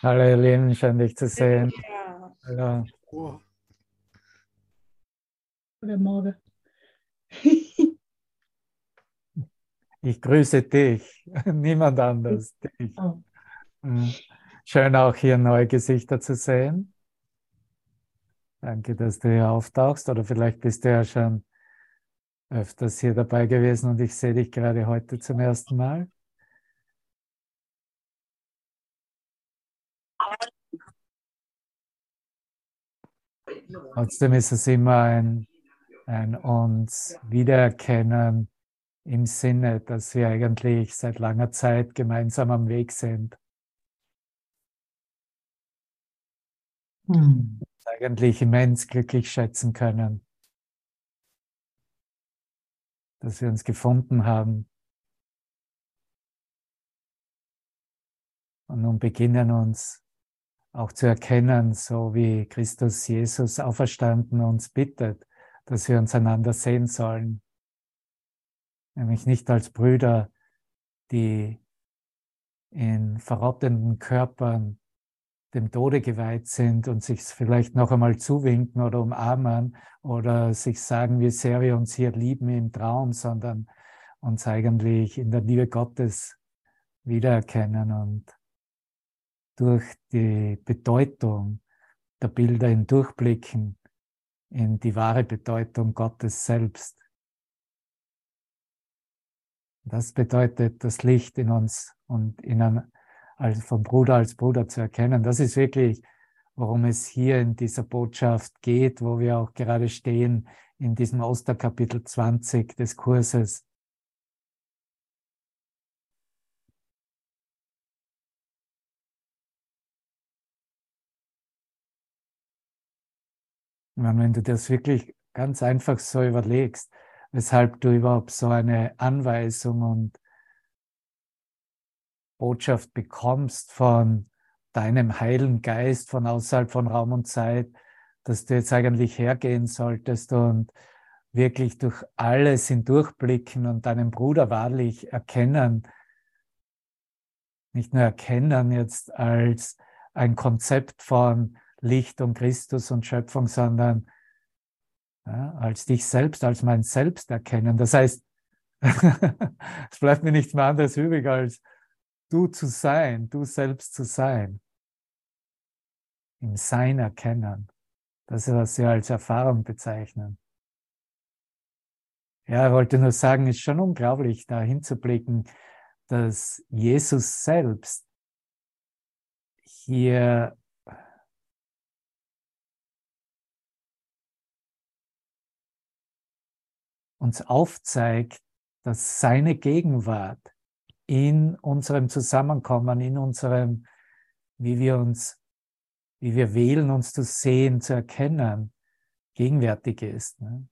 Hallo ihr Lieben, schön dich zu sehen. Ja. Hallo. Oh, Guten Morgen. Ich grüße dich, niemand anders, dich. Oh. Schön auch hier neue Gesichter zu sehen. Danke, dass du hier auftauchst oder vielleicht bist du ja schon öfters hier dabei gewesen und ich sehe dich gerade heute zum ersten Mal. Trotzdem ist es immer ein, ein uns wiedererkennen im Sinne, dass wir eigentlich seit langer Zeit gemeinsam am Weg sind. hm. Eigentlich immens glücklich schätzen können, dass wir uns gefunden haben. Und nun beginnen uns auch zu erkennen, so wie Christus Jesus auferstanden uns bittet, dass wir uns einander sehen sollen. Nämlich nicht als Brüder, die in verrottenden Körpern dem Tode geweiht sind und sich vielleicht noch einmal zuwinken oder umarmen oder sich sagen, wie sehr wir uns hier lieben im Traum, sondern uns eigentlich in der Liebe Gottes wiedererkennen und durch die Bedeutung der Bilder hindurchblicken in die wahre Bedeutung Gottes selbst. Das bedeutet, das Licht in uns und in als vom Bruder als Bruder zu erkennen. Das ist wirklich, worum es hier in dieser Botschaft geht, wo wir auch gerade stehen in diesem Osterkapitel 20 des Kurses. Meine, Wenn du das wirklich ganz einfach so überlegst, weshalb du überhaupt so eine Anweisung und Botschaft bekommst von deinem Heiligen Geist von außerhalb von Raum und Zeit, dass du jetzt eigentlich hergehen solltest und wirklich durch alles hindurchblicken und deinen Bruder wahrlich erkennen, nicht nur erkennen jetzt als ein Konzept von Licht und Christus und Schöpfung, sondern ja, als dich selbst, als mein Selbst erkennen. Das heißt, es bleibt mir nichts mehr anderes übrig, als du zu sein, du selbst zu sein. Im Sein erkennen. Das ist, was wir als Erfahrung bezeichnen. Ja, ich wollte nur sagen, es ist schon unglaublich, da hinzublicken, dass Jesus selbst hier uns aufzeigt, dass seine Gegenwart in unserem Zusammenkommen, in unserem, wie wir uns, wie wir wählen, uns zu sehen, zu erkennen, gegenwärtig ist. Ne?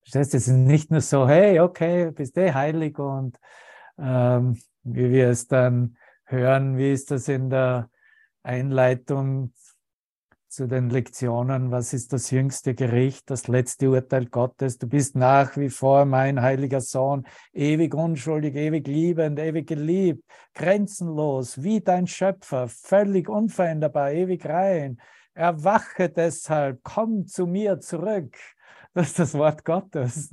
Verstehst es ist nicht nur so, hey, okay, bist du heilig und ähm, wie wir es dann hören, wie ist das in der Einleitung zu den Lektionen, was ist das jüngste Gericht, das letzte Urteil Gottes. Du bist nach wie vor mein heiliger Sohn, ewig unschuldig, ewig liebend, ewig geliebt, grenzenlos, wie dein Schöpfer, völlig unveränderbar, ewig rein. Erwache deshalb, komm zu mir zurück. Das ist das Wort Gottes.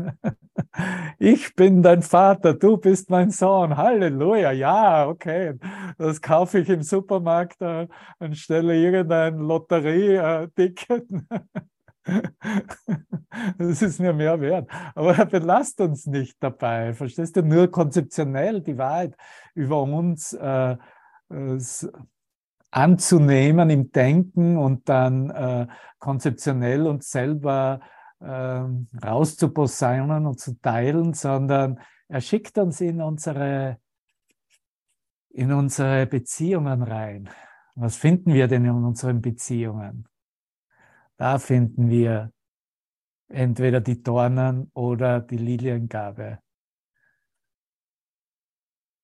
Ich bin dein Vater, du bist mein Sohn. Halleluja, ja, okay. Das kaufe ich im Supermarkt äh, anstelle irgendein Lotterie-Ticket. Das ist mir mehr wert. Aber belasst uns nicht dabei. Verstehst du? Nur konzeptionell die Wahrheit über uns äh, anzunehmen im Denken und dann äh, konzeptionell uns selber rauszuposaunen und zu teilen, sondern er schickt uns in unsere, in unsere Beziehungen rein. Was finden wir denn in unseren Beziehungen? Da finden wir entweder die Dornen oder die Liliengabe.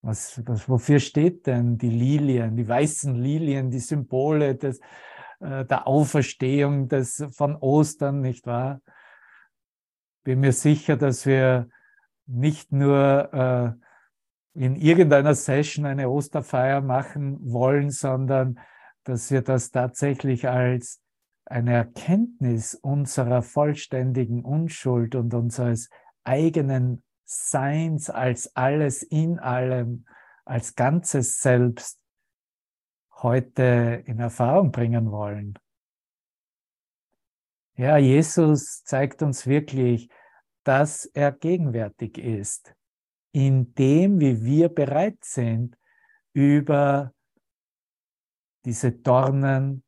Was, was, wofür steht denn die Lilien, die weißen Lilien, die Symbole des, äh, der Auferstehung des, von Ostern, nicht wahr? Bin mir sicher, dass wir nicht nur äh, in irgendeiner Session eine Osterfeier machen wollen, sondern dass wir das tatsächlich als eine Erkenntnis unserer vollständigen Unschuld und unseres eigenen Seins als alles in allem, als ganzes Selbst heute in Erfahrung bringen wollen. Ja, Jesus zeigt uns wirklich, dass er gegenwärtig ist, in dem, wie wir bereit sind, über diese Dornen,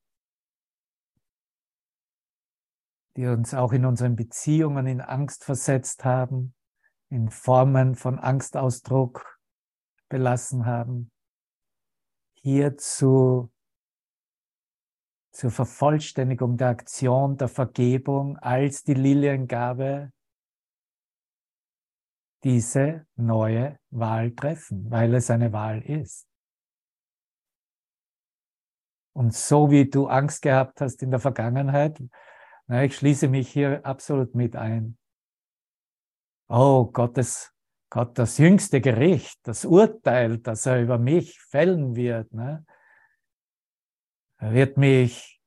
die uns auch in unseren Beziehungen in Angst versetzt haben, in Formen von Angstausdruck belassen haben, hierzu zur Vervollständigung der Aktion der Vergebung als die Liliengabe diese neue Wahl treffen, weil es eine Wahl ist. Und so wie du Angst gehabt hast in der Vergangenheit, na, ich schließe mich hier absolut mit ein. Oh, Gottes, Gott, das jüngste Gericht, das Urteil, das er über mich fällen wird, ne? Er wird mich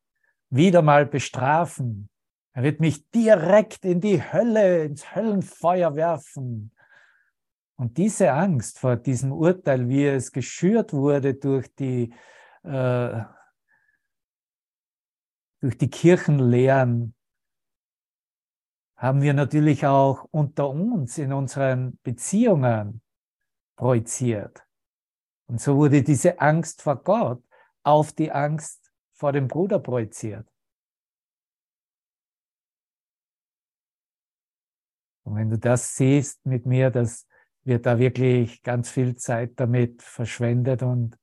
wieder mal bestrafen. Er wird mich direkt in die Hölle, ins Höllenfeuer werfen. Und diese Angst vor diesem Urteil, wie es geschürt wurde durch die, äh, durch die Kirchenlehren, haben wir natürlich auch unter uns in unseren Beziehungen projiziert. Und so wurde diese Angst vor Gott auf die Angst vor dem Bruder projiziert. Und wenn du das siehst mit mir, dass wir da wirklich ganz viel Zeit damit verschwendet und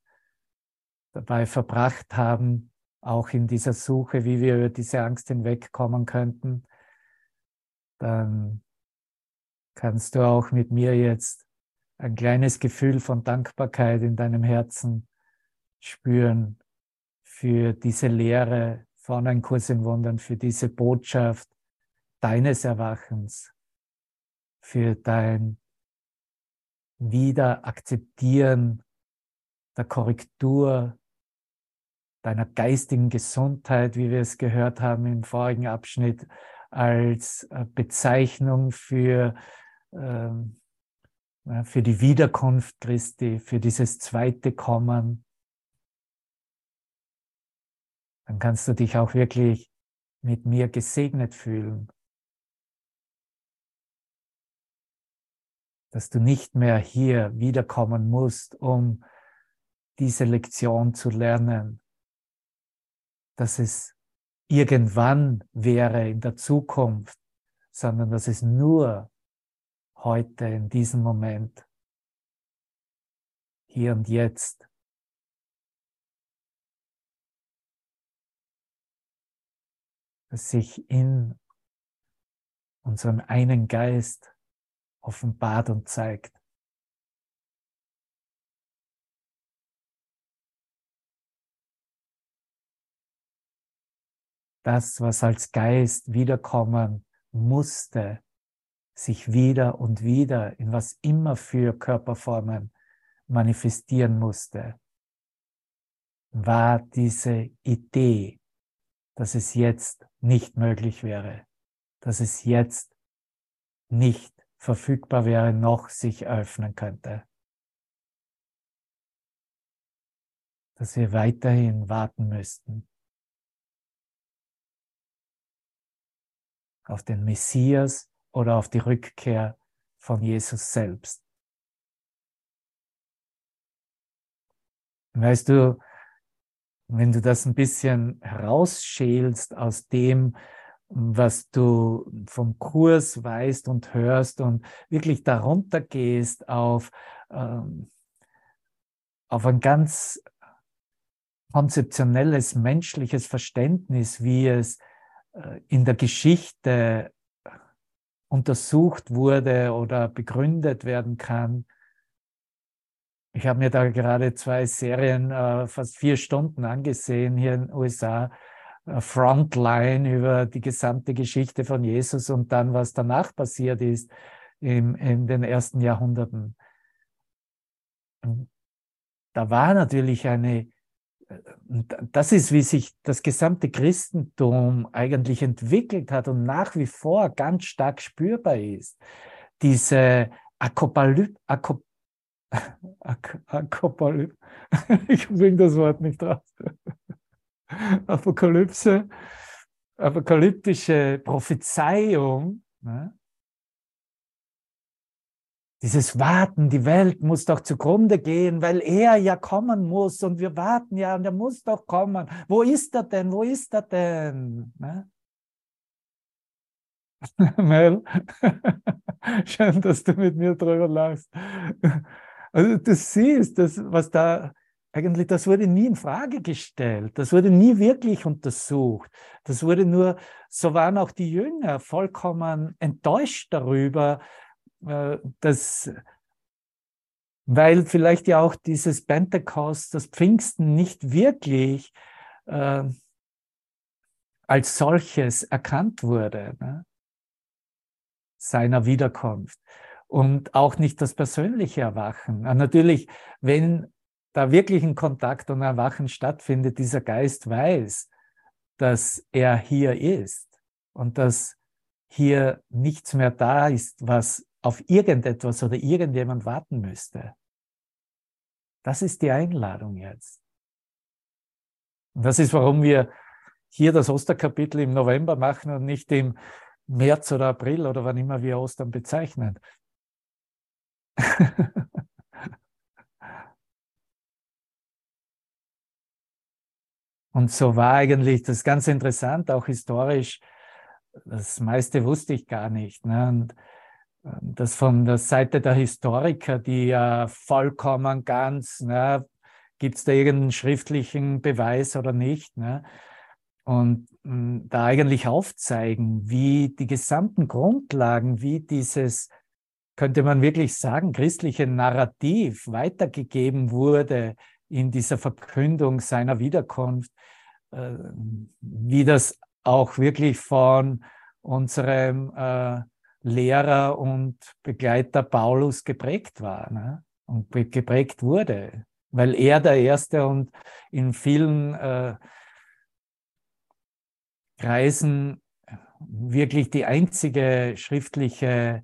dabei verbracht haben, auch in dieser Suche, wie wir über diese Angst hinwegkommen könnten, dann kannst du auch mit mir jetzt ein kleines Gefühl von Dankbarkeit in deinem Herzen spüren für diese Lehre von einem Kurs im Wundern, für diese Botschaft deines Erwachens, für dein Wiederakzeptieren der Korrektur deiner geistigen Gesundheit, wie wir es gehört haben im vorigen Abschnitt, als äh, Bezeichnung für, ähm, für die Wiederkunft Christi, für dieses zweite Kommen, dann kannst du dich auch wirklich mit mir gesegnet fühlen. Dass du nicht mehr hier wiederkommen musst, um diese Lektion zu lernen. Dass es irgendwann wäre in der Zukunft, sondern dass es nur heute, in diesem Moment, hier und jetzt, sich in unserem einen Geist offenbart und zeigt. das, was als Geist wiederkommen musste, sich wieder und wieder in was immer für Körperformen manifestieren musste, war diese Idee, dass es jetzt nicht möglich wäre, dass es jetzt nicht verfügbar wäre, noch sich öffnen könnte. Dass wir weiterhin warten müssten. auf den Messias oder auf die Rückkehr von Jesus selbst. Weißt du, wenn du das ein bisschen herausschälst aus dem, was du vom Kurs weißt und hörst und wirklich darunter gehst auf, ähm, auf ein ganz konzeptionelles menschliches Verständnis, wie es äh, in der Geschichte untersucht wurde oder begründet werden kann. Ich habe mir da gerade zwei Serien äh, fast vier Stunden angesehen hier in den USA. Äh, Frontline über die gesamte Geschichte von Jesus und dann, was danach passiert ist im, in den ersten Jahrhunderten. da war natürlich eine, das ist, wie sich das gesamte Christentum eigentlich entwickelt hat und nach wie vor ganz stark spürbar ist. Diese Akopalyp, Akop, Ich bringe das Wort nicht raus. Apokalypse, apokalyptische Prophezeiung, ne? Dieses Warten, die Welt muss doch zugrunde gehen, weil er ja kommen muss und wir warten ja und er muss doch kommen. Wo ist er denn? Wo ist er denn? Ne? Mel, schön, dass du mit mir drüber lachst. Also du siehst, das, was da eigentlich, das wurde nie in Frage gestellt. Das wurde nie wirklich untersucht. Das wurde nur, so waren auch die Jünger vollkommen enttäuscht darüber, äh, dass, weil vielleicht ja auch dieses Pentecost, das Pfingsten nicht wirklich äh, als solches erkannt wurde, ne? seiner Wiederkunft. Und auch nicht das persönliche Erwachen. Und natürlich, wenn da wirklich ein Kontakt und Erwachen stattfindet, dieser Geist weiß, dass er hier ist und dass hier nichts mehr da ist, was auf irgendetwas oder irgendjemand warten müsste. Das ist die Einladung jetzt. Und das ist, warum wir hier das Osterkapitel im November machen und nicht im März oder April oder wann immer wir Ostern bezeichnen. und so war eigentlich das ganz interessant, auch historisch. Das meiste wusste ich gar nicht. Ne? Und das von der Seite der Historiker, die ja vollkommen ganz, ne, gibt es da irgendeinen schriftlichen Beweis oder nicht, ne? und mh, hm, da eigentlich aufzeigen, wie die gesamten Grundlagen, wie dieses, könnte man wirklich sagen, christliche Narrativ weitergegeben wurde in dieser Verkündung seiner Wiederkunft, äh, wie das auch wirklich von unserem äh, Lehrer und Begleiter Paulus geprägt war ne? und geprägt wurde, weil er der Erste und in vielen äh, Kreisen wirklich die einzige schriftliche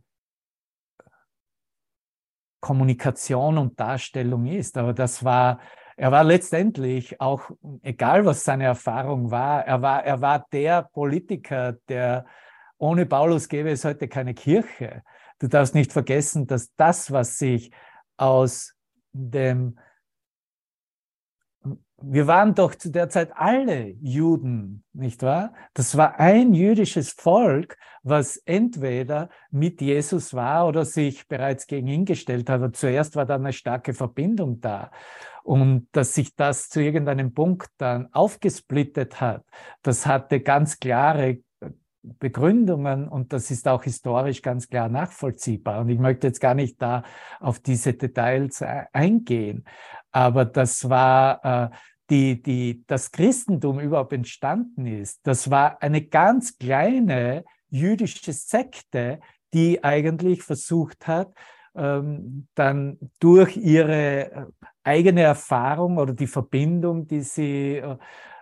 Kommunikation und Darstellung ist. Aber das war, er war letztendlich auch, egal was seine Erfahrung war, er war, er war der Politiker, der ohne Paulus gäbe es heute keine Kirche. Du darfst nicht vergessen, dass das, was sich aus dem, wir waren doch zu der Zeit alle Juden, nicht wahr? Das war ein jüdisches Volk, was entweder mit Jesus war oder sich bereits gegen ihn gestellt hat. Aber zuerst war da eine starke Verbindung da. Und dass sich das zu irgendeinem Punkt dann aufgesplittet hat, das hatte ganz klare Begründungen und das ist auch historisch ganz klar nachvollziehbar. Und ich möchte jetzt gar nicht da auf diese Details äh, eingehen, aber das war äh, die, die, das Christentum überhaupt entstanden ist. Das war eine ganz kleine jüdische Sekte, die eigentlich versucht hat, ähm, dann durch ihre äh, eigene Erfahrung oder die Verbindung, die sie äh,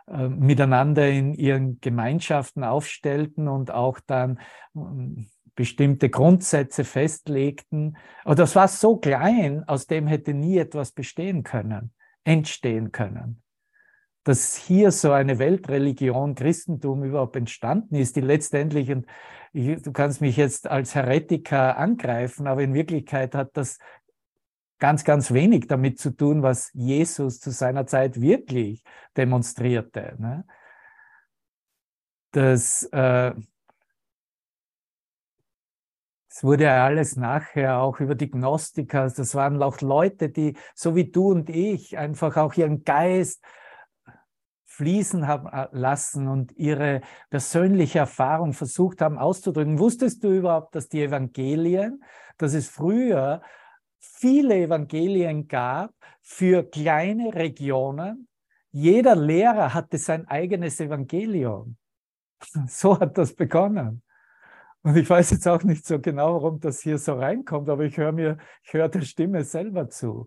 äh, miteinander in ihren Gemeinschaften aufstellten und auch dann ähm, bestimmte Grundsätze festlegten. Aber das war so klein, aus dem hätte nie etwas bestehen können, entstehen können. Dass hier so eine Weltreligion, Christentum überhaupt entstanden ist, die letztendlich, und du kannst mich jetzt als Heretiker angreifen, aber in Wirklichkeit hat das ganz, ganz wenig damit zu tun, was Jesus zu seiner Zeit wirklich demonstrierte. Ne? Das, äh, es wurde ja alles nachher auch über die Gnostiker, das waren auch Leute, die, so wie du und ich, einfach auch ihren Geist fließen haben äh, lassen und ihre persönliche Erfahrung versucht haben auszudrücken. Wusstest du überhaupt, dass die Evangelien, dass es früher viele Evangelien gab für kleine Regionen. Jeder Lehrer hatte sein eigenes Evangelium. So hat das begonnen. Und ich weiß jetzt auch nicht so genau, warum das hier so reinkommt, aber ich höre mir, ich höre der Stimme selber zu.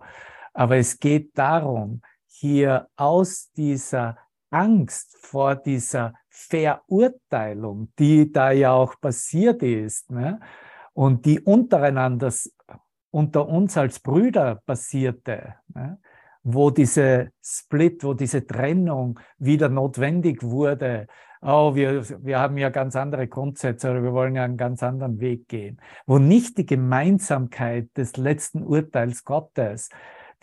Aber es geht darum, hier aus dieser Angst vor dieser Verurteilung, die da ja auch passiert ist ne? und die untereinander, unter uns als Brüder passierte, ne? wo diese Split, wo diese Trennung wieder notwendig wurde. Oh, wir, wir haben ja ganz andere Grundsätze oder wir wollen ja einen ganz anderen Weg gehen. Wo nicht die Gemeinsamkeit des letzten Urteils Gottes,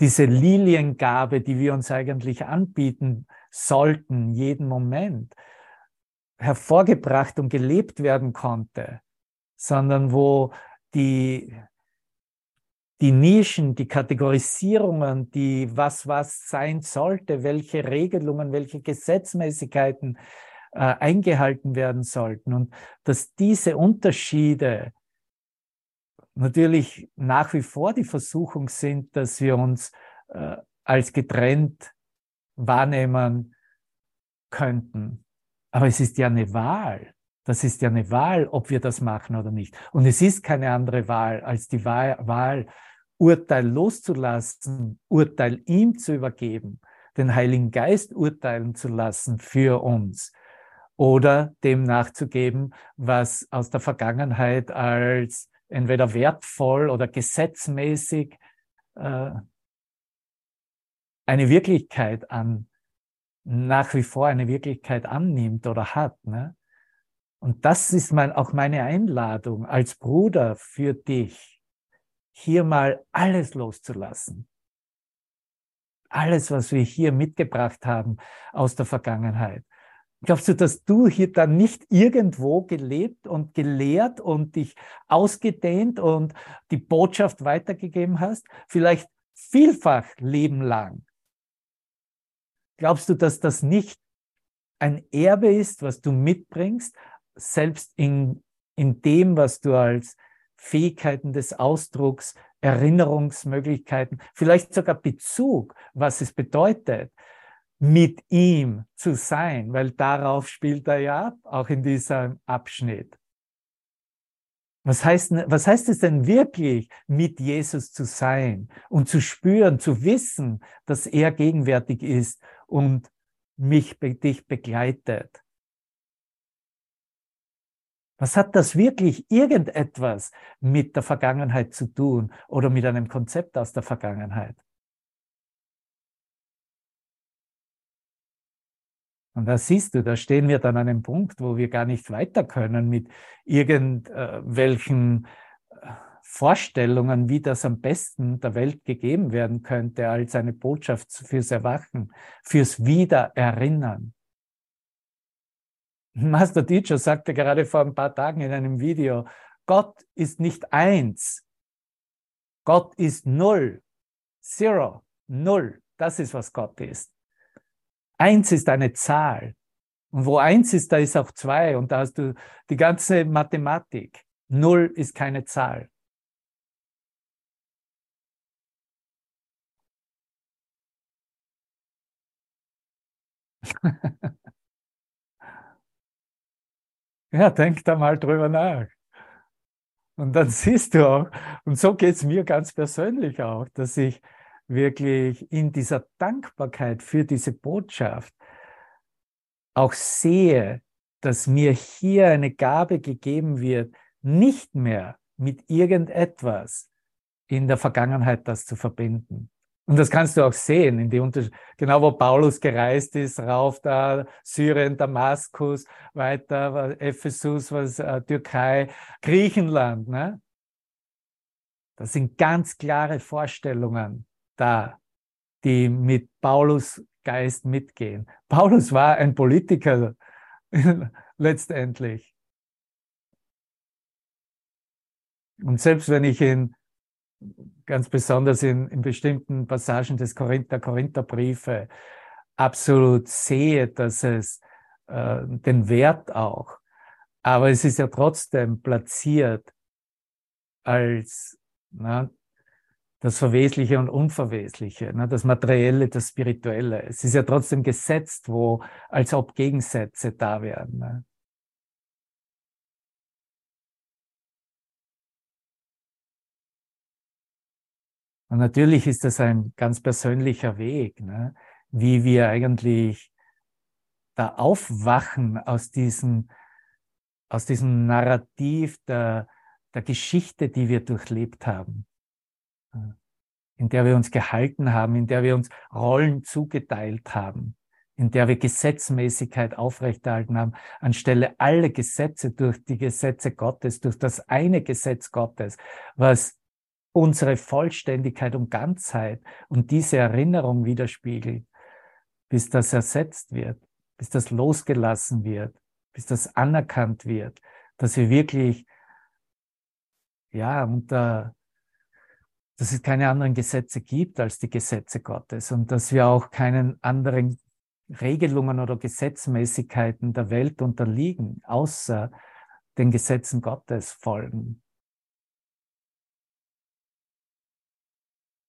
diese Liliengabe, die wir uns eigentlich anbieten sollten, jeden Moment, hervorgebracht und gelebt werden konnte, sondern wo die, die Nischen, die Kategorisierungen, die was was sein sollte, welche Regelungen, welche Gesetzmäßigkeiten äh, eingehalten werden sollten. Und dass diese Unterschiede natürlich nach wie vor die Versuchung sind, dass wir uns äh, als getrennt wahrnehmen könnten. Aber es ist ja eine Wahl. Das ist ja eine Wahl, ob wir das machen oder nicht. Und es ist keine andere Wahl als die Wahl, Urteil loszulassen, Urteil ihm zu übergeben, den Heiligen Geist urteilen zu lassen für uns oder dem nachzugeben, was aus der Vergangenheit als entweder wertvoll oder gesetzmäßig äh, eine Wirklichkeit an, nach wie vor eine Wirklichkeit annimmt oder hat. Ne? Und das ist mein, auch meine Einladung als Bruder für dich, hier mal alles loszulassen. Alles, was wir hier mitgebracht haben aus der Vergangenheit. Glaubst du, dass du hier dann nicht irgendwo gelebt und gelehrt und dich ausgedehnt und die Botschaft weitergegeben hast? Vielleicht vielfach Leben lang. Glaubst du, dass das nicht ein Erbe ist, was du mitbringst, selbst in, in dem, was du als Fähigkeiten des Ausdrucks, Erinnerungsmöglichkeiten, vielleicht sogar Bezug, was es bedeutet, mit ihm zu sein, weil darauf spielt er ja ab, auch in diesem Abschnitt. Was heißt, was heißt es denn wirklich, mit Jesus zu sein und zu spüren, zu wissen, dass er gegenwärtig ist und mich, dich begleitet? Was hat das wirklich irgendetwas mit der Vergangenheit zu tun oder mit einem Konzept aus der Vergangenheit? Und da siehst du, da stehen wir dann an einem Punkt, wo wir gar nicht weiter können mit irgendwelchen äh, Vorstellungen, wie das am besten der Welt gegeben werden könnte, als eine Botschaft fürs Erwachen, fürs Wiedererinnern. Master Teacher sagte gerade vor ein paar Tagen in einem Video, Gott ist nicht eins, Gott ist null, zero, null. Das ist, was Gott ist. Eins ist eine Zahl. Und wo eins ist, da ist auch zwei. Und da hast du die ganze Mathematik. Null ist keine Zahl. ja, denk da mal drüber nach. Und dann siehst du auch, und so geht es mir ganz persönlich auch, dass ich wirklich in dieser Dankbarkeit für diese Botschaft auch sehe, dass mir hier eine Gabe gegeben wird, nicht mehr mit irgendetwas in der Vergangenheit das zu verbinden. Und das kannst du auch sehen, in die Unter genau wo Paulus gereist ist, rauf da, Syrien, Damaskus, weiter, Ephesus, was, äh, Türkei, Griechenland. Ne? Das sind ganz klare Vorstellungen da, die mit Paulus Geist mitgehen. Paulus war ein Politiker letztendlich. Und selbst wenn ich in ganz besonders in, in bestimmten Passagen des Korinther, Korintherbriefe absolut sehe, dass es äh, den Wert auch, aber es ist ja trotzdem platziert als na, das Verwesliche und Unverwesliche, ne, das Materielle, das Spirituelle. Es ist ja trotzdem gesetzt, wo als ob Gegensätze da wären. Ne. Und natürlich ist das ein ganz persönlicher Weg, ne? wie wir eigentlich da aufwachen aus diesem, aus diesem Narrativ der, der Geschichte, die wir durchlebt haben, in der wir uns gehalten haben, in der wir uns Rollen zugeteilt haben, in der wir Gesetzmäßigkeit aufrechterhalten haben, anstelle alle Gesetze durch die Gesetze Gottes, durch das eine Gesetz Gottes, was unsere Vollständigkeit und Ganzheit und diese Erinnerung widerspiegelt, bis das ersetzt wird, bis das losgelassen wird, bis das anerkannt wird, dass wir wirklich, ja, unter, dass es keine anderen Gesetze gibt als die Gesetze Gottes und dass wir auch keinen anderen Regelungen oder Gesetzmäßigkeiten der Welt unterliegen, außer den Gesetzen Gottes folgen.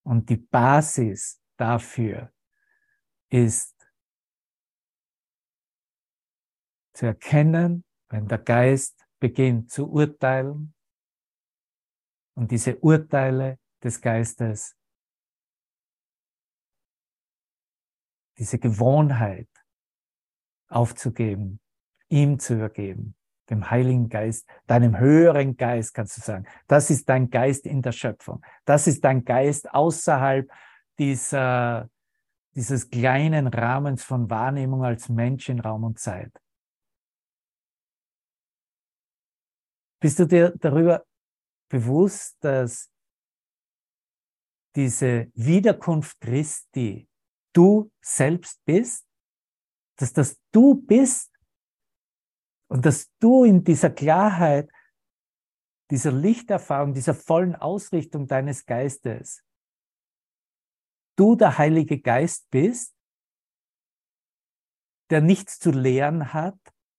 Und die Basis dafür ist zu erkennen, wenn der Geist beginnt zu urteilen und diese Urteile des Geistes, diese Gewohnheit aufzugeben, ihm zu übergeben, dem Heiligen Geist, deinem höheren Geist, kannst du sagen. Das ist dein Geist in der Schöpfung. Das ist dein Geist außerhalb dieser, dieses kleinen Rahmens von Wahrnehmung als Mensch in Raum und Zeit. Bist du dir darüber bewusst, dass diese Wiederkunft Christi du selbst bist? Dass das du bist und dass du in dieser Klarheit, dieser Lichterfahrung, dieser vollen Ausrichtung deines Geistes, du der Heilige Geist bist, der nichts zu lehren hat,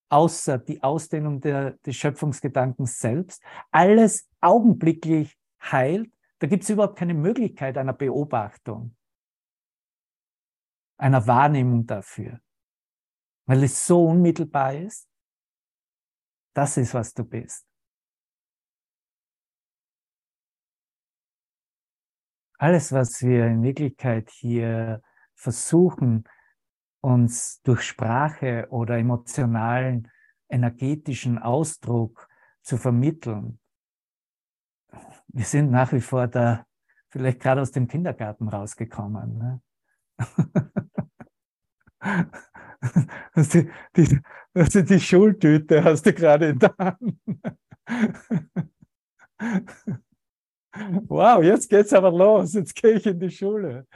außer die Ausdehnung der, des Schöpfungsgedankens selbst, alles augenblicklich heilt, da gibt es überhaupt keine Möglichkeit einer Beobachtung, einer Wahrnehmung dafür, weil es so unmittelbar ist. Das ist, was du bist. Alles, was wir in Wirklichkeit hier versuchen, uns durch Sprache oder emotionalen, energetischen Ausdruck zu vermitteln. Wir sind nach wie vor da, vielleicht gerade aus dem Kindergarten rausgekommen. Ne? die, die, also die Schultüte hast du gerade in der Hand. Wow, jetzt geht's aber los. Jetzt gehe ich in die Schule.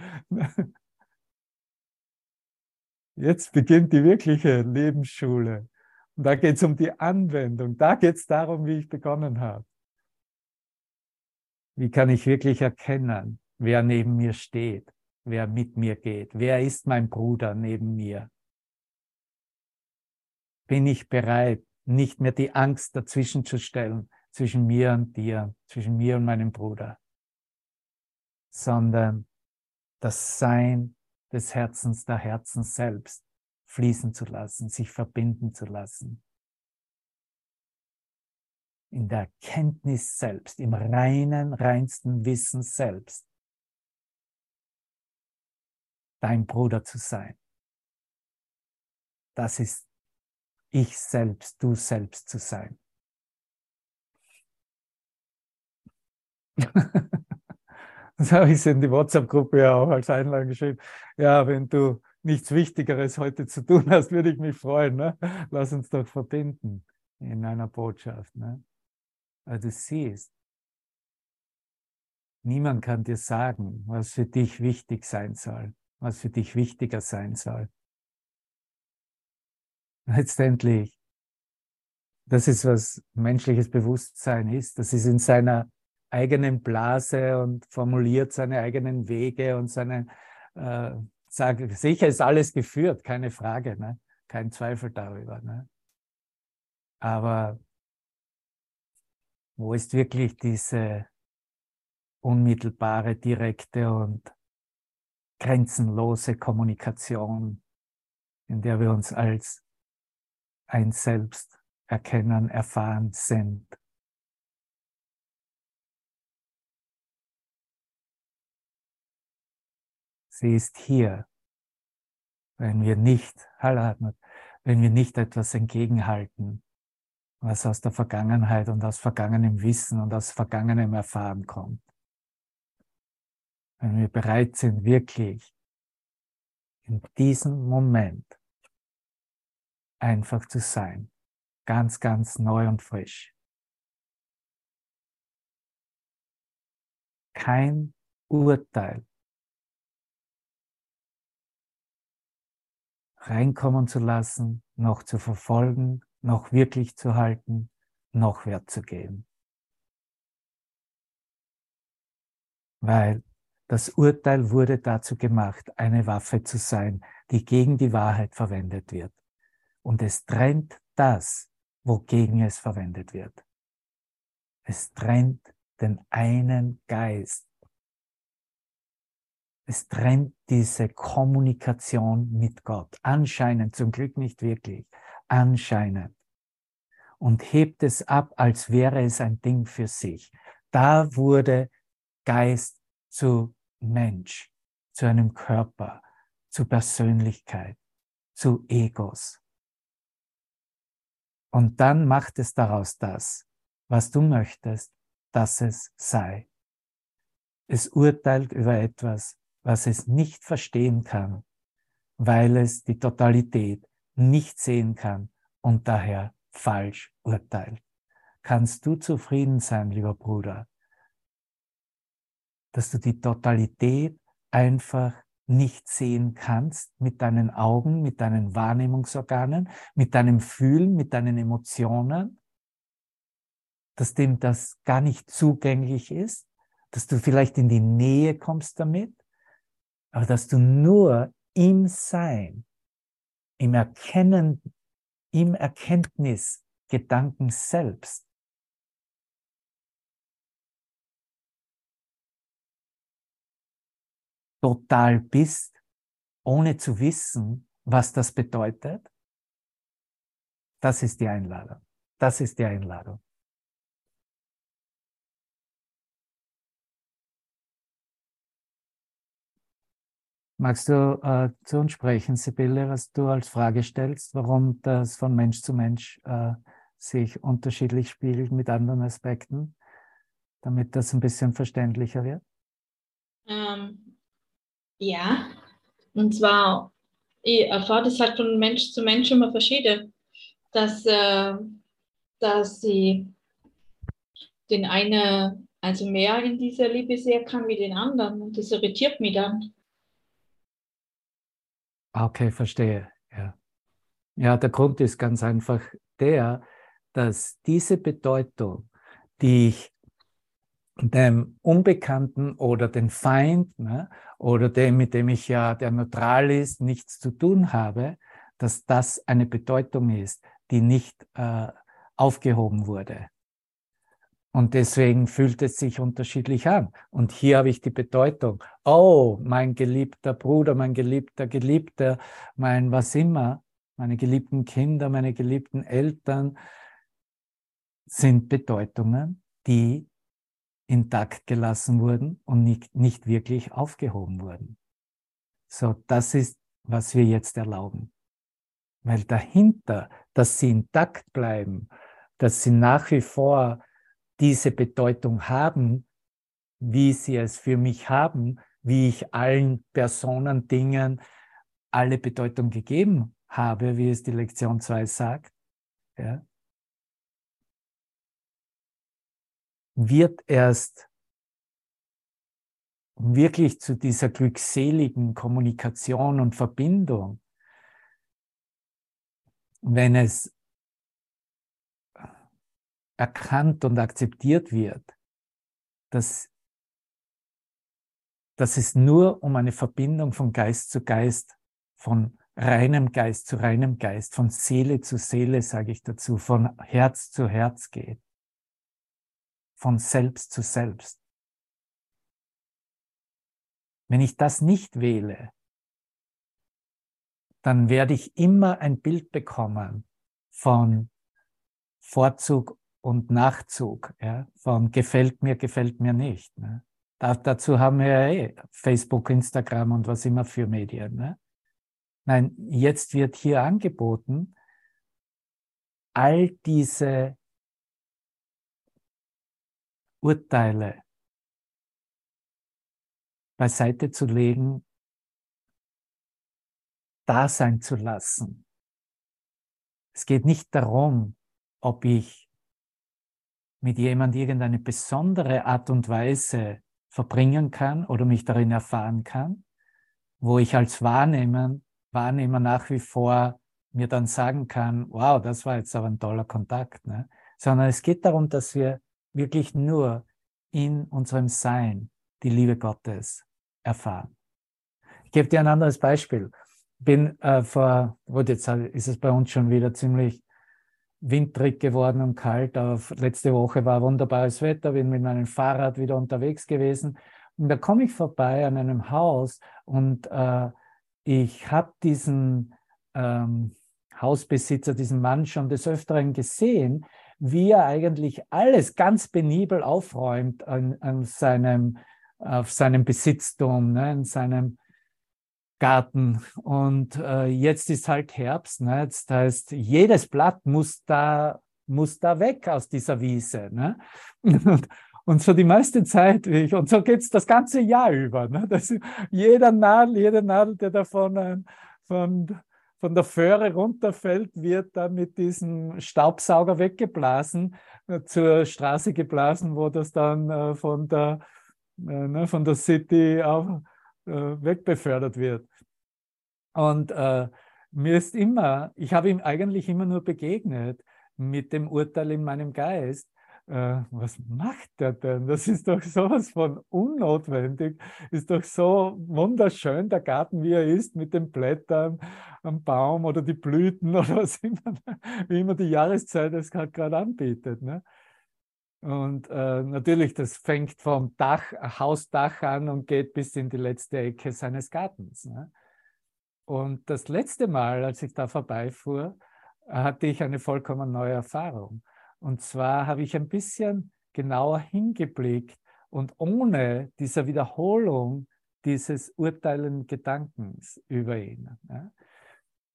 Jetzt beginnt die wirkliche Lebensschule. Und da geht es um die Anwendung. Da geht es darum, wie ich begonnen habe. Wie kann ich wirklich erkennen, wer neben mir steht, wer mit mir geht? Wer ist mein Bruder neben mir? bin ich bereit, nicht mehr die Angst dazwischen zu stellen, zwischen mir und dir, zwischen mir und meinem Bruder, sondern das Sein des Herzens, der Herzen selbst fließen zu lassen, sich verbinden zu lassen. In der Kenntnis selbst, im reinen, reinsten Wissen selbst, dein Bruder zu sein. Das ist ich selbst, du selbst zu sein. das habe ich in die WhatsApp-Gruppe ja auch als Einladung geschrieben. Ja, wenn du nichts Wichtigeres heute zu tun hast, würde ich mich freuen. Ne? Lass uns doch verbinden in einer Botschaft. Ne? Weil du siehst, niemand kann dir sagen, was für dich wichtig sein soll, was für dich wichtiger sein soll letztendlich, das ist, was menschliches Bewusstsein ist. Das ist in seiner eigenen Blase und formuliert seine eigenen Wege und seine, äh, sage, sicher ist alles geführt, keine Frage, ne? kein Zweifel darüber. Ne? Aber wo ist wirklich diese unmittelbare, direkte und grenzenlose Kommunikation, in der wir uns als ein Selbst erkennen, erfahren sind. Sie ist hier. Wenn wir nicht, wenn wir nicht etwas entgegenhalten, was aus der Vergangenheit und aus vergangenem Wissen und aus vergangenem Erfahren kommt. Wenn wir bereit sind, wirklich in diesem Moment einfach zu sein, ganz, ganz neu und frisch. Kein Urteil reinkommen zu lassen, noch zu verfolgen, noch wirklich zu halten, noch wert zu geben. Weil das Urteil wurde dazu gemacht, eine Waffe zu sein, die gegen die Wahrheit verwendet wird. Und es trennt das, wogegen es verwendet wird. Es trennt den einen Geist. Es trennt diese Kommunikation mit Gott. Anscheinend, zum Glück nicht wirklich, anscheinend. Und hebt es ab, als wäre es ein Ding für sich. Da wurde Geist zu Mensch, zu einem Körper, zu Persönlichkeit, zu Egos. Und dann macht es daraus das, was du möchtest, dass es sei. Es urteilt über etwas, was es nicht verstehen kann, weil es die Totalität nicht sehen kann und daher falsch urteilt. Kannst du zufrieden sein, lieber Bruder, dass du die Totalität einfach nicht sehen kannst mit deinen Augen, mit deinen Wahrnehmungsorganen, mit deinem Fühlen, mit deinen Emotionen, dass dem das gar nicht zugänglich ist, dass du vielleicht in die Nähe kommst damit, aber dass du nur im Sein, im Erkennen, im Erkenntnis Gedanken selbst total bist, ohne zu wissen, was das bedeutet? Das ist die Einladung. Das ist die Einladung. Magst du äh, zu uns sprechen, Sibylle, was du als Frage stellst, warum das von Mensch zu Mensch äh, sich unterschiedlich spiegelt mit anderen Aspekten, damit das ein bisschen verständlicher wird? Ähm, ja, und zwar, ich erfahre das halt von Mensch zu Mensch immer verschieden, dass, äh, dass sie den einen also mehr in dieser Liebe sehen kann wie den anderen und das irritiert mich dann. Okay, verstehe. Ja. ja, der Grund ist ganz einfach der, dass diese Bedeutung, die ich dem Unbekannten oder den Feind ne, oder dem, mit dem ich ja, der neutral ist, nichts zu tun habe, dass das eine Bedeutung ist, die nicht äh, aufgehoben wurde. Und deswegen fühlt es sich unterschiedlich an. Und hier habe ich die Bedeutung, oh, mein geliebter Bruder, mein geliebter Geliebter, mein was immer, meine geliebten Kinder, meine geliebten Eltern sind Bedeutungen, die intakt gelassen wurden und nicht, nicht wirklich aufgehoben wurden. So, das ist, was wir jetzt erlauben. Weil dahinter, dass sie intakt bleiben, dass sie nach wie vor diese Bedeutung haben, wie sie es für mich haben, wie ich allen Personen, Dingen alle Bedeutung gegeben habe, wie es die Lektion 2 sagt, ja, wird erst wirklich zu dieser glückseligen Kommunikation und Verbindung, wenn es erkannt und akzeptiert wird, dass, dass es nur um eine Verbindung von Geist zu Geist, von reinem Geist zu reinem Geist, von Seele zu Seele, sage ich dazu, von Herz zu Herz geht von Selbst zu Selbst. Wenn ich das nicht wähle, dann werde ich immer ein Bild bekommen von Vorzug und Nachzug, ja, von gefällt mir, gefällt mir nicht. Ne? Da, dazu haben wir ja eh Facebook, Instagram und was immer für Medien. Ne? Nein, jetzt wird hier angeboten, all diese Urteile beiseite zu legen, da sein zu lassen. Es geht nicht darum, ob ich mit jemand irgendeine besondere Art und Weise verbringen kann oder mich darin erfahren kann, wo ich als Wahrnehmer, Wahrnehmer nach wie vor mir dann sagen kann, wow, das war jetzt aber ein toller Kontakt, ne? sondern es geht darum, dass wir wirklich nur in unserem Sein die Liebe Gottes erfahren. Ich gebe dir ein anderes Beispiel. Bin äh, vor, gut, jetzt ist es bei uns schon wieder ziemlich windrig geworden und kalt. Letzte Woche war wunderbares Wetter, bin mit meinem Fahrrad wieder unterwegs gewesen. Und da komme ich vorbei an einem Haus und äh, ich habe diesen ähm, Hausbesitzer, diesen Mann schon des Öfteren gesehen, wie er eigentlich alles ganz penibel aufräumt an, an seinem, auf seinem Besitztum, ne, in seinem Garten. Und äh, jetzt ist halt Herbst. Ne? Jetzt heißt, jedes Blatt muss da, muss da weg aus dieser Wiese. Ne? Und, und so die meiste Zeit, und so geht es das ganze Jahr über. Ne? Das, jeder Nadel, jede Nadel, der davon äh, von, von der Föhre runterfällt, wird dann mit diesem Staubsauger weggeblasen, äh, zur Straße geblasen, wo das dann äh, von, der, ne, von der City äh, wegbefördert wird. Und äh, mir ist immer, ich habe ihm eigentlich immer nur begegnet mit dem Urteil in meinem Geist. Äh, was macht der denn? Das ist doch sowas von unnotwendig. Ist doch so wunderschön, der Garten, wie er ist, mit den Blättern am Baum oder die Blüten oder was immer, wie immer die Jahreszeit es gerade anbietet. Ne? Und äh, natürlich, das fängt vom Dach, Hausdach an und geht bis in die letzte Ecke seines Gartens. Ne? Und das letzte Mal, als ich da vorbeifuhr, hatte ich eine vollkommen neue Erfahrung. Und zwar habe ich ein bisschen genauer hingeblickt und ohne dieser Wiederholung dieses urteilenden Gedankens über ihn. Ja?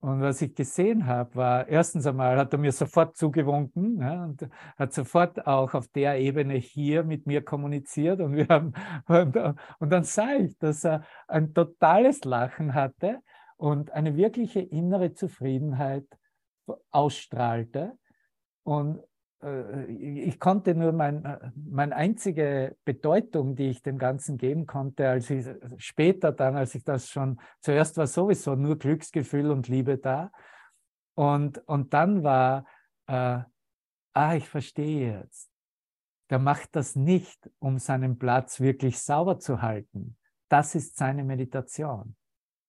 Und was ich gesehen habe, war, erstens einmal hat er mir sofort zugewunken ja, und hat sofort auch auf der Ebene hier mit mir kommuniziert. Und, wir haben, und, und dann sah ich, dass er ein totales Lachen hatte und eine wirkliche innere Zufriedenheit ausstrahlte. Und ich konnte nur mein, äh, meine einzige Bedeutung, die ich dem Ganzen geben konnte, als ich später dann, als ich das schon, zuerst war sowieso nur Glücksgefühl und Liebe da. Und, und dann war, äh, ah, ich verstehe jetzt. Der macht das nicht, um seinen Platz wirklich sauber zu halten. Das ist seine Meditation.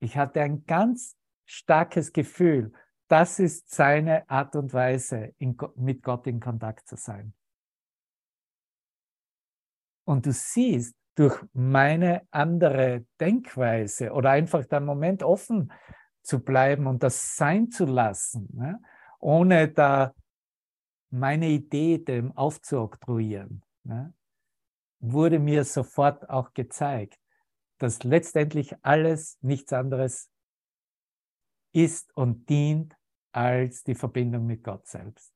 Ich hatte ein ganz starkes Gefühl, das ist seine Art und Weise, in, mit Gott in Kontakt zu sein. Und du siehst, durch meine andere Denkweise oder einfach den Moment offen zu bleiben und das sein zu lassen, ne, ohne da meine Idee dem aufzuoktroyieren, ne, wurde mir sofort auch gezeigt, dass letztendlich alles nichts anderes ist und dient als die Verbindung mit Gott selbst.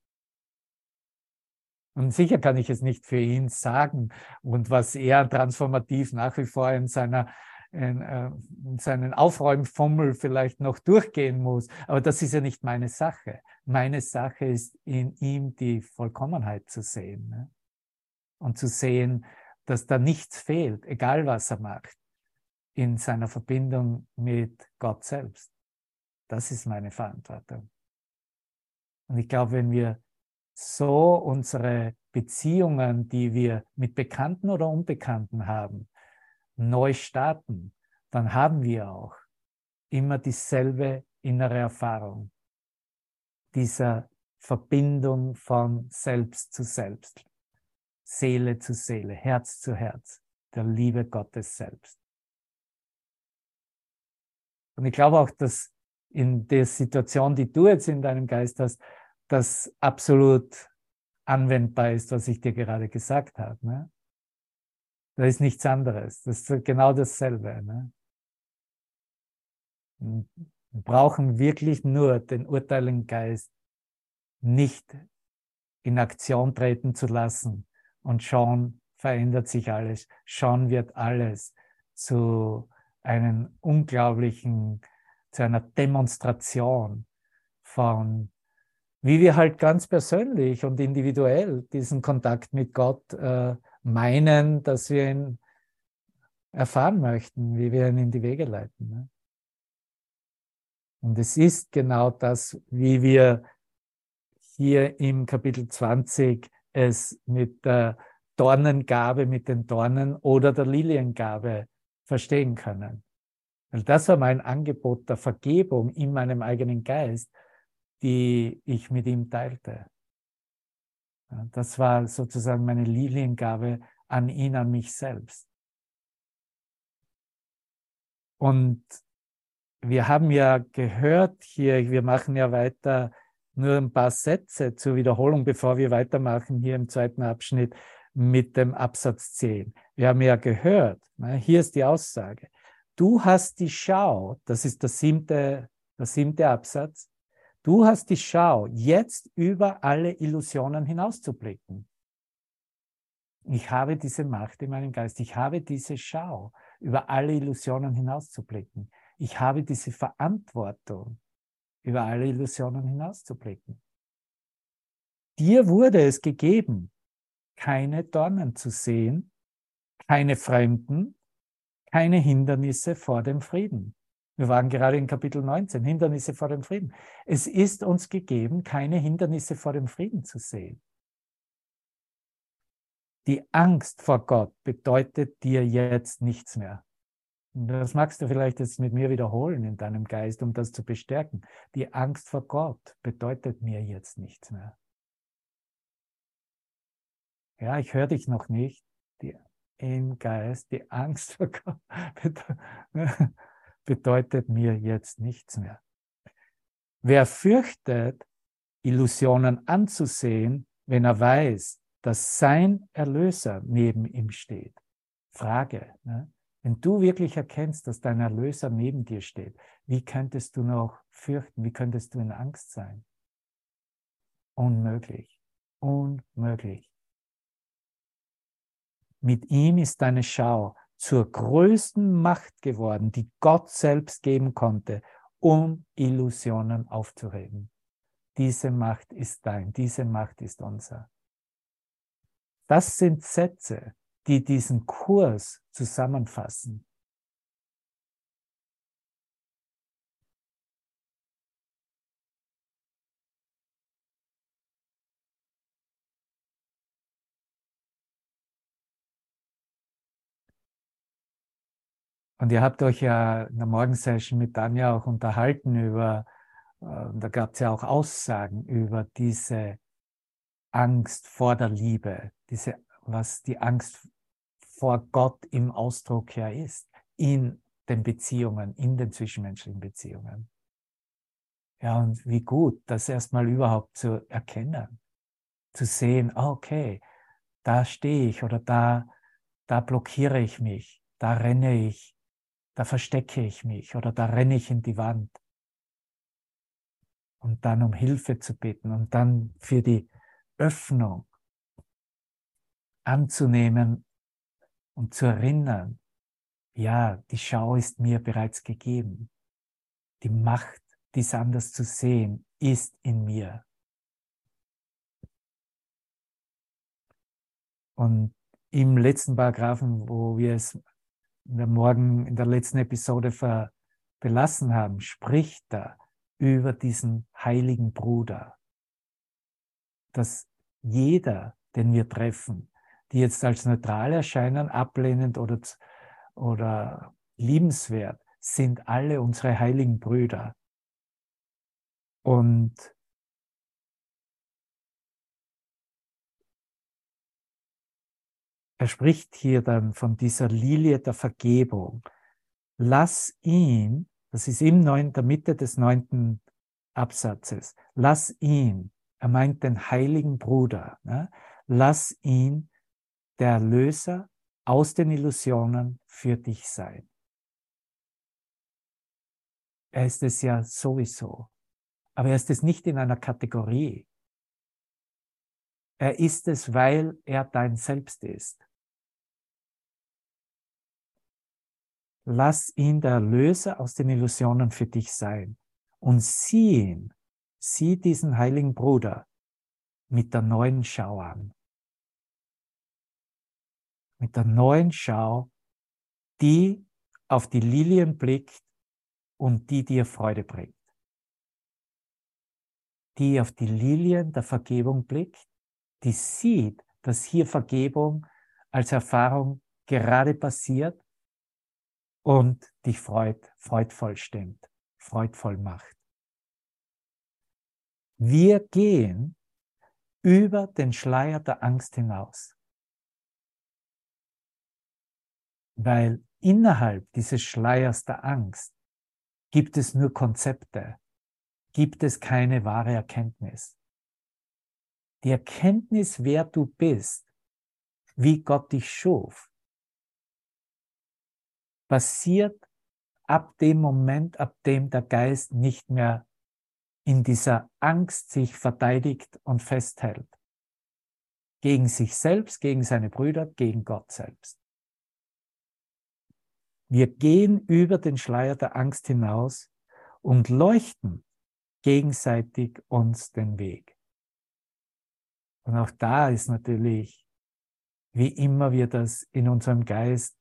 Und sicher kann ich es nicht für ihn sagen und was er transformativ nach wie vor in seiner in, äh, in seinen Aufräumfummel vielleicht noch durchgehen muss. Aber das ist ja nicht meine Sache. Meine Sache ist, in ihm die Vollkommenheit zu sehen. Ne? Und zu sehen, dass da nichts fehlt, egal was er macht, in seiner Verbindung mit Gott selbst. Das ist meine Verantwortung. Und ich glaube, wenn wir so unsere Beziehungen, die wir mit Bekannten oder Unbekannten haben, neu starten, dann haben wir auch immer dieselbe innere Erfahrung dieser Verbindung von Selbst zu Selbst, Seele zu Seele, Herz zu Herz, der Liebe Gottes selbst. Und ich glaube auch, dass in der Situation, die du jetzt in deinem Geist hast, das absolut anwendbar ist, was ich dir gerade gesagt habe. Ne? Da ist nichts anderes. Das ist genau dasselbe. Ne? Wir brauchen wirklich nur den urteilenden Geist nicht in Aktion treten zu lassen und schon verändert sich alles. Schon wird alles zu einem unglaublichen, zu einer Demonstration von, wie wir halt ganz persönlich und individuell diesen Kontakt mit Gott äh, meinen, dass wir ihn erfahren möchten, wie wir ihn in die Wege leiten. Ne? Und es ist genau das, wie wir hier im Kapitel 20 es mit der Dornengabe, mit den Dornen oder der Liliengabe verstehen können. Weil das war mein Angebot der Vergebung in meinem eigenen Geist, die ich mit ihm teilte. Das war sozusagen meine Liliengabe an ihn, an mich selbst. Und wir haben ja gehört hier, wir machen ja weiter nur ein paar Sätze zur Wiederholung, bevor wir weitermachen hier im zweiten Abschnitt mit dem Absatz 10. Wir haben ja gehört, ne, hier ist die Aussage. Du hast die Schau, das ist der siebte, der siebte Absatz, du hast die Schau, jetzt über alle Illusionen hinauszublicken. Ich habe diese Macht in meinem Geist, ich habe diese Schau, über alle Illusionen hinauszublicken. Ich habe diese Verantwortung, über alle Illusionen hinauszublicken. Dir wurde es gegeben, keine Dornen zu sehen, keine Fremden, keine Hindernisse vor dem Frieden. Wir waren gerade in Kapitel 19, Hindernisse vor dem Frieden. Es ist uns gegeben, keine Hindernisse vor dem Frieden zu sehen. Die Angst vor Gott bedeutet dir jetzt nichts mehr. Das magst du vielleicht jetzt mit mir wiederholen in deinem Geist, um das zu bestärken. Die Angst vor Gott bedeutet mir jetzt nichts mehr. Ja, ich höre dich noch nicht. Die, Im Geist, die Angst vor Gott bedeutet mir jetzt nichts mehr. Wer fürchtet, Illusionen anzusehen, wenn er weiß, dass sein Erlöser neben ihm steht? Frage. Ne? Wenn du wirklich erkennst, dass dein Erlöser neben dir steht, wie könntest du noch fürchten? Wie könntest du in Angst sein? Unmöglich. Unmöglich. Mit ihm ist deine Schau zur größten Macht geworden, die Gott selbst geben konnte, um Illusionen aufzuregen. Diese Macht ist dein, diese Macht ist unser. Das sind Sätze, die diesen Kurs zusammenfassen. Und ihr habt euch ja in der Morgensession mit Tanja auch unterhalten über, äh, da gab es ja auch Aussagen über diese Angst vor der Liebe, diese, was die Angst vor Gott im Ausdruck ja ist, in den Beziehungen, in den zwischenmenschlichen Beziehungen. Ja, und wie gut, das erstmal überhaupt zu erkennen, zu sehen, ah, okay, da stehe ich oder da, da blockiere ich mich, da renne ich, da verstecke ich mich oder da renne ich in die Wand. Und dann um Hilfe zu bitten und dann für die Öffnung anzunehmen, und zu erinnern, ja, die Schau ist mir bereits gegeben. Die Macht, dies anders zu sehen, ist in mir. Und im letzten Paragraphen, wo wir es in der Morgen, in der letzten Episode ver, belassen haben, spricht er über diesen heiligen Bruder, dass jeder, den wir treffen, die jetzt als neutral erscheinen, ablehnend oder, oder liebenswert, sind alle unsere heiligen Brüder. Und er spricht hier dann von dieser Lilie der Vergebung. Lass ihn, das ist in der Mitte des neunten Absatzes, lass ihn, er meint den heiligen Bruder, ne? lass ihn der Erlöser aus den Illusionen für dich sein. Er ist es ja sowieso, aber er ist es nicht in einer Kategorie. Er ist es, weil er dein Selbst ist. Lass ihn der Erlöser aus den Illusionen für dich sein und sieh ihn, sieh diesen heiligen Bruder mit der neuen Schau an. Mit der neuen Schau, die auf die Lilien blickt und die dir Freude bringt. Die auf die Lilien der Vergebung blickt, die sieht, dass hier Vergebung als Erfahrung gerade passiert und dich freut, freudvoll stimmt, freudvoll macht. Wir gehen über den Schleier der Angst hinaus. Weil innerhalb dieses Schleiers der Angst gibt es nur Konzepte, gibt es keine wahre Erkenntnis. Die Erkenntnis, wer du bist, wie Gott dich schuf, passiert ab dem Moment, ab dem der Geist nicht mehr in dieser Angst sich verteidigt und festhält. Gegen sich selbst, gegen seine Brüder, gegen Gott selbst. Wir gehen über den Schleier der Angst hinaus und leuchten gegenseitig uns den Weg. Und auch da ist natürlich, wie immer wir das in unserem Geist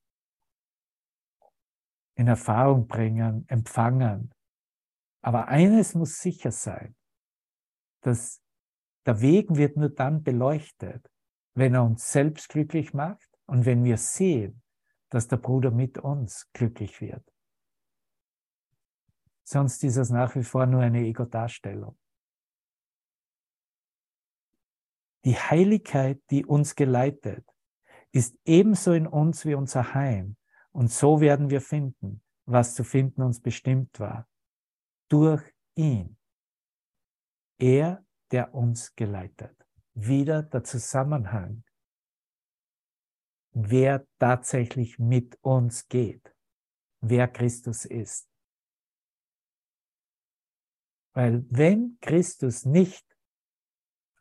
in Erfahrung bringen, empfangen. Aber eines muss sicher sein, dass der Weg wird nur dann beleuchtet, wenn er uns selbst glücklich macht und wenn wir sehen, dass der Bruder mit uns glücklich wird. Sonst ist es nach wie vor nur eine Ego-Darstellung. Die Heiligkeit, die uns geleitet, ist ebenso in uns wie unser Heim und so werden wir finden, was zu finden uns bestimmt war. Durch ihn. Er, der uns geleitet. Wieder der Zusammenhang. Wer tatsächlich mit uns geht. Wer Christus ist. Weil wenn Christus nicht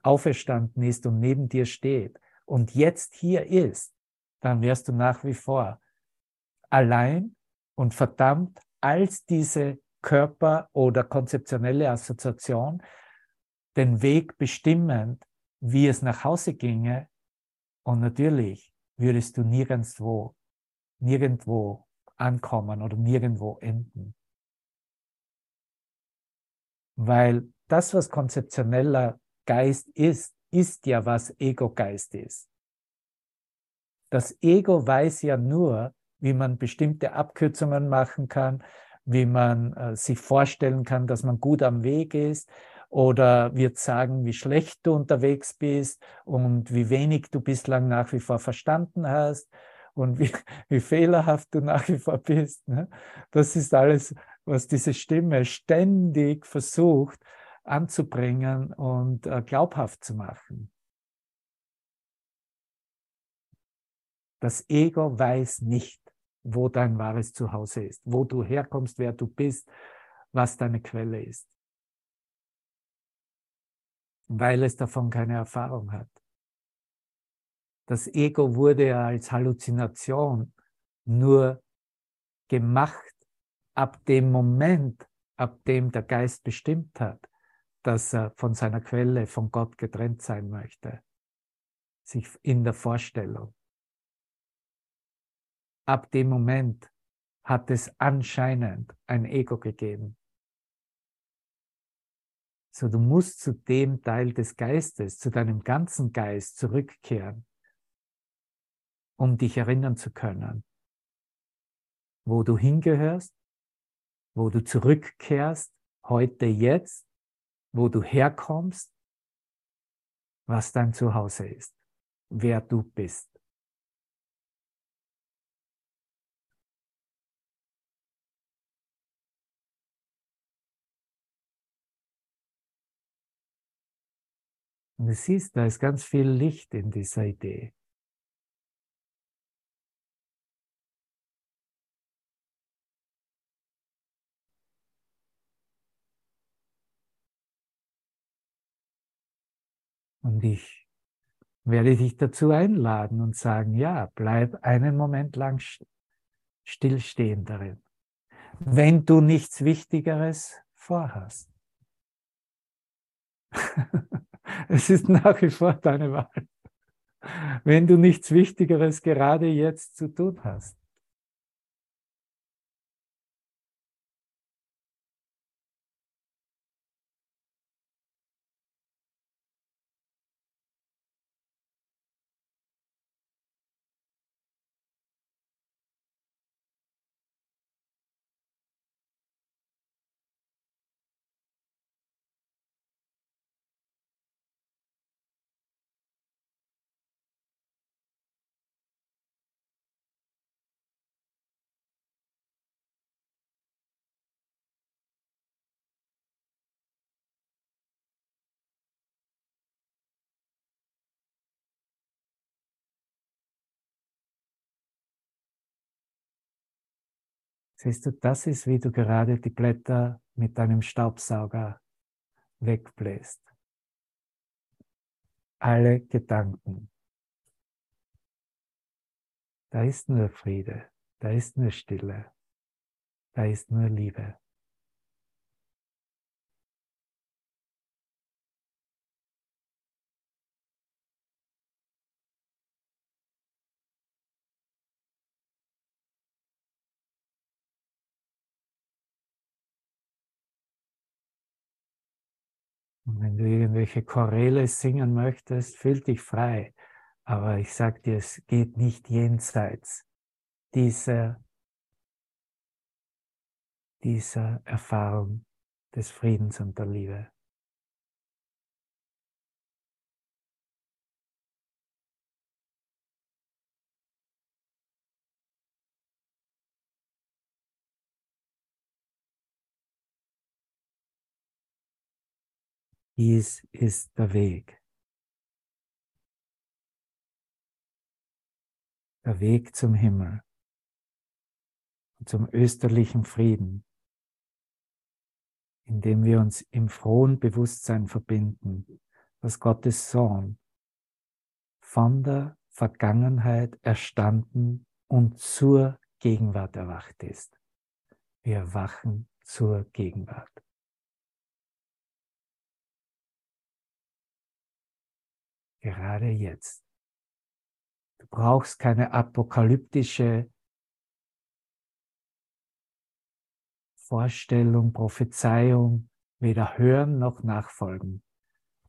auferstanden ist und neben dir steht und jetzt hier ist, dann wirst du nach wie vor allein und verdammt als diese Körper- oder konzeptionelle Assoziation den Weg bestimmend, wie es nach Hause ginge. Und natürlich würdest du nirgendwo, nirgendwo ankommen oder nirgendwo enden. Weil das, was konzeptioneller Geist ist, ist ja, was Ego-Geist ist. Das Ego weiß ja nur, wie man bestimmte Abkürzungen machen kann, wie man äh, sich vorstellen kann, dass man gut am Weg ist oder wird sagen, wie schlecht du unterwegs bist und wie wenig du bislang nach wie vor verstanden hast und wie, wie fehlerhaft du nach wie vor bist. Ne? Das ist alles, was diese Stimme ständig versucht anzubringen und äh, glaubhaft zu machen. Das Ego weiß nicht, wo dein wahres Zuhause ist, wo du herkommst, wer du bist, was deine Quelle ist. Weil es davon keine Erfahrung hat. Das Ego wurde ja als Halluzination nur gemacht ab dem Moment, ab dem der Geist bestimmt hat, dass er von seiner Quelle, von Gott getrennt sein möchte. Sich in der Vorstellung ab dem Moment hat es anscheinend ein Ego gegeben. So, du musst zu dem Teil des Geistes, zu deinem ganzen Geist zurückkehren, um dich erinnern zu können, wo du hingehörst, wo du zurückkehrst, heute, jetzt, wo du herkommst, was dein Zuhause ist, wer du bist. Und du siehst, da ist ganz viel Licht in dieser Idee. Und ich werde dich dazu einladen und sagen, ja, bleib einen Moment lang stillstehen darin, wenn du nichts Wichtigeres vorhast. es ist nach wie vor deine Wahl, wenn du nichts Wichtigeres gerade jetzt zu tun hast. Siehst du, das ist, wie du gerade die Blätter mit deinem Staubsauger wegbläst. Alle Gedanken. Da ist nur Friede, da ist nur Stille, da ist nur Liebe. Wenn du irgendwelche Choräle singen möchtest, fühl dich frei. Aber ich sage dir, es geht nicht jenseits dieser, dieser Erfahrung des Friedens und der Liebe. Dies ist der Weg. Der Weg zum Himmel und zum österlichen Frieden, indem wir uns im frohen Bewusstsein verbinden, dass Gottes Sohn von der Vergangenheit erstanden und zur Gegenwart erwacht ist. Wir erwachen zur Gegenwart. Gerade jetzt. Du brauchst keine apokalyptische Vorstellung, Prophezeiung, weder hören noch nachfolgen.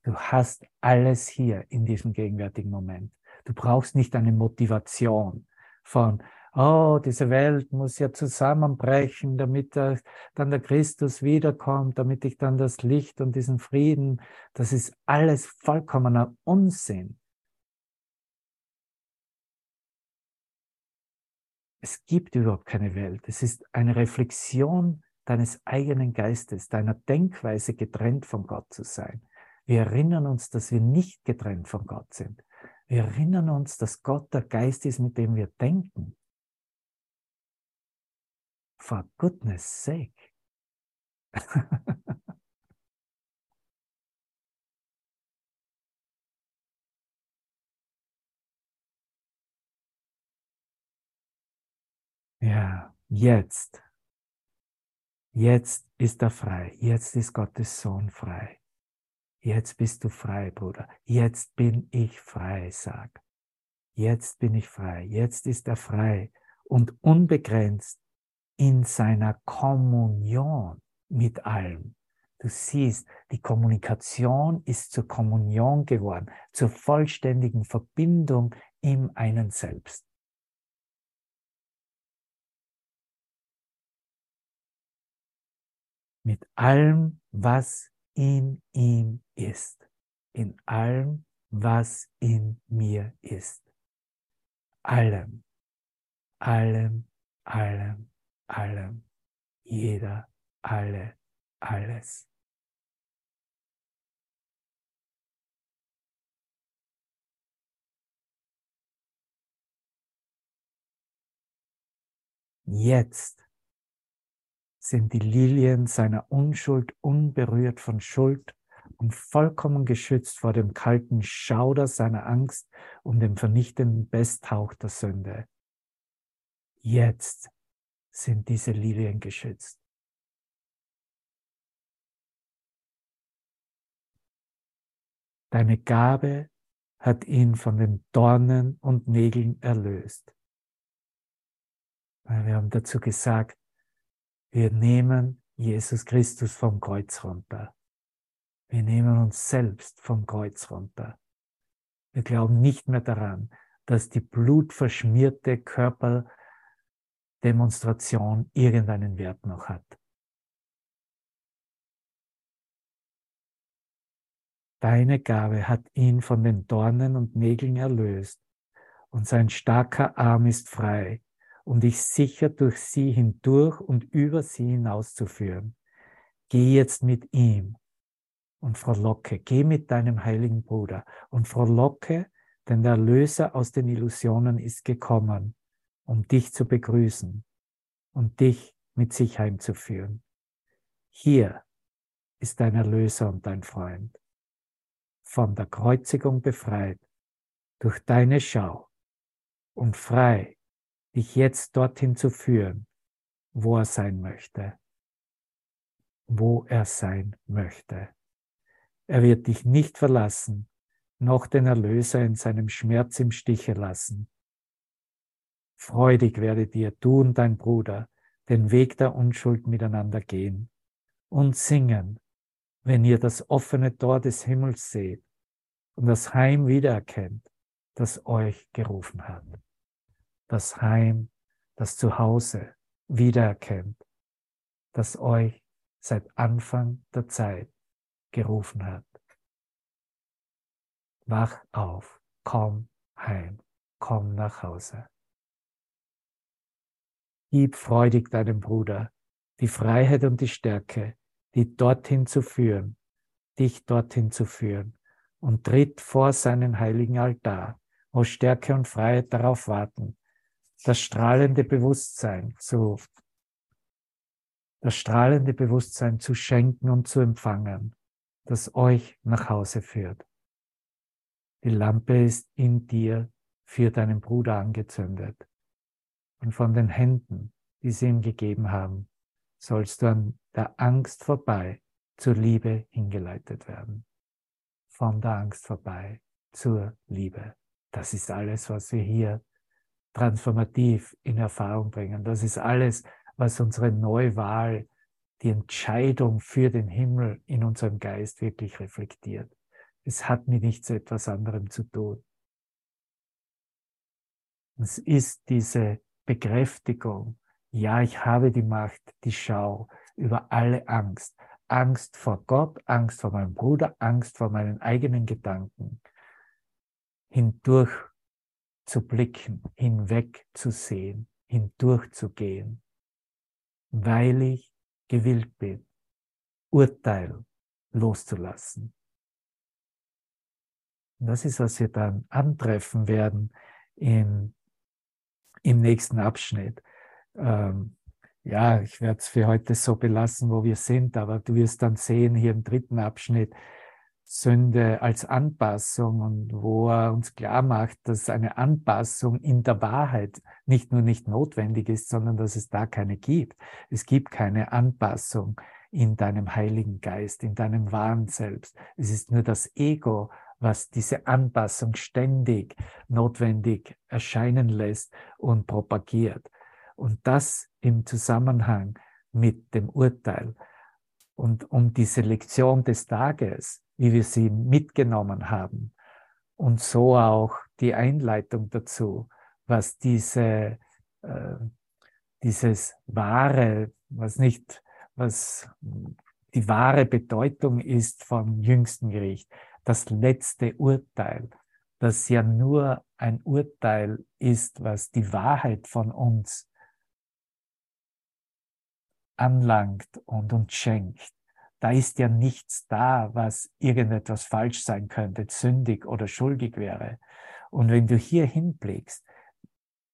Du hast alles hier in diesem gegenwärtigen Moment. Du brauchst nicht eine Motivation von, oh, diese Welt muss ja zusammenbrechen, damit der, dann der Christus wiederkommt, damit ich dann das Licht und diesen Frieden, das ist alles vollkommener Unsinn. Es gibt überhaupt keine Welt. Es ist eine Reflexion deines eigenen Geistes, deiner Denkweise getrennt von Gott zu sein. Wir erinnern uns, dass wir nicht getrennt von Gott sind. Wir erinnern uns, dass Gott der Geist ist, mit dem wir denken. For goodness sake. ja, jetzt. Jetzt ist er frei. Jetzt ist Gottes Sohn frei. Jetzt bist du frei, Bruder. Jetzt bin ich frei, sag. Jetzt bin ich frei. Jetzt ist er frei und unbegrenzt in seiner Kommunion mit allem. Du siehst, die Kommunikation ist zur Kommunion geworden, zur vollständigen Verbindung im einen Selbst. Mit allem, was in ihm ist. In allem, was in mir ist. Allem, allem, allem, allem, jeder, alle, alles. Jetzt sind die Lilien seiner Unschuld unberührt von Schuld und vollkommen geschützt vor dem kalten Schauder seiner Angst und dem vernichtenden Besthauch der Sünde. Jetzt sind diese Lilien geschützt. Deine Gabe hat ihn von den Dornen und Nägeln erlöst. Wir haben dazu gesagt, wir nehmen Jesus Christus vom Kreuz runter. Wir nehmen uns selbst vom Kreuz runter. Wir glauben nicht mehr daran, dass die blutverschmierte Körperdemonstration irgendeinen Wert noch hat. Deine Gabe hat ihn von den Dornen und Nägeln erlöst, und sein starker Arm ist frei, um dich sicher durch sie hindurch und über sie hinauszuführen. Geh jetzt mit ihm und frohlocke, geh mit deinem heiligen Bruder und frohlocke, denn der Erlöser aus den Illusionen ist gekommen, um dich zu begrüßen und dich mit sich heimzuführen. Hier ist dein Erlöser und dein Freund von der Kreuzigung befreit durch deine Schau und frei, dich jetzt dorthin zu führen, wo er sein möchte. Wo er sein möchte. Er wird dich nicht verlassen, noch den Erlöser in seinem Schmerz im Stiche lassen. Freudig werdet ihr, du und dein Bruder, den Weg der Unschuld miteinander gehen und singen wenn ihr das offene Tor des Himmels seht und das Heim wiedererkennt, das euch gerufen hat. Das Heim, das Zuhause wiedererkennt, das euch seit Anfang der Zeit gerufen hat. Wach auf, komm heim, komm nach Hause. Gib freudig deinem Bruder die Freiheit und die Stärke, die dorthin zu führen, dich dorthin zu führen und tritt vor seinen heiligen Altar, wo Stärke und Freiheit darauf warten, das strahlende Bewusstsein zu, das strahlende Bewusstsein zu schenken und zu empfangen, das euch nach Hause führt. Die Lampe ist in dir für deinen Bruder angezündet. Und von den Händen, die sie ihm gegeben haben, sollst du an der Angst vorbei zur Liebe hingeleitet werden. Von der Angst vorbei zur Liebe. Das ist alles, was wir hier transformativ in Erfahrung bringen. Das ist alles, was unsere Neuwahl, die Entscheidung für den Himmel in unserem Geist wirklich reflektiert. Es hat mit nichts etwas anderem zu tun. Es ist diese Bekräftigung, ja, ich habe die Macht, die Schau über alle Angst. Angst vor Gott, Angst vor meinem Bruder, Angst vor meinen eigenen Gedanken. Hindurch zu blicken, hinweg zu sehen, hindurch zu gehen, weil ich gewillt bin, Urteil loszulassen. Und das ist, was wir dann antreffen werden in, im nächsten Abschnitt ähm, ja, ich werde es für heute so belassen, wo wir sind, aber du wirst dann sehen hier im dritten Abschnitt Sünde als Anpassung und wo er uns klar macht, dass eine Anpassung in der Wahrheit nicht nur nicht notwendig ist, sondern dass es da keine gibt. Es gibt keine Anpassung in deinem Heiligen Geist, in deinem wahren Selbst. Es ist nur das Ego, was diese Anpassung ständig notwendig erscheinen lässt und propagiert. Und das im Zusammenhang mit dem Urteil. Und um diese Lektion des Tages, wie wir sie mitgenommen haben, und so auch die Einleitung dazu, was diese, äh, dieses wahre, was nicht, was die wahre Bedeutung ist vom jüngsten Gericht, das letzte Urteil, das ja nur ein Urteil ist, was die Wahrheit von uns anlangt und uns schenkt, da ist ja nichts da, was irgendetwas falsch sein könnte, sündig oder schuldig wäre. Und wenn du hier hinblickst,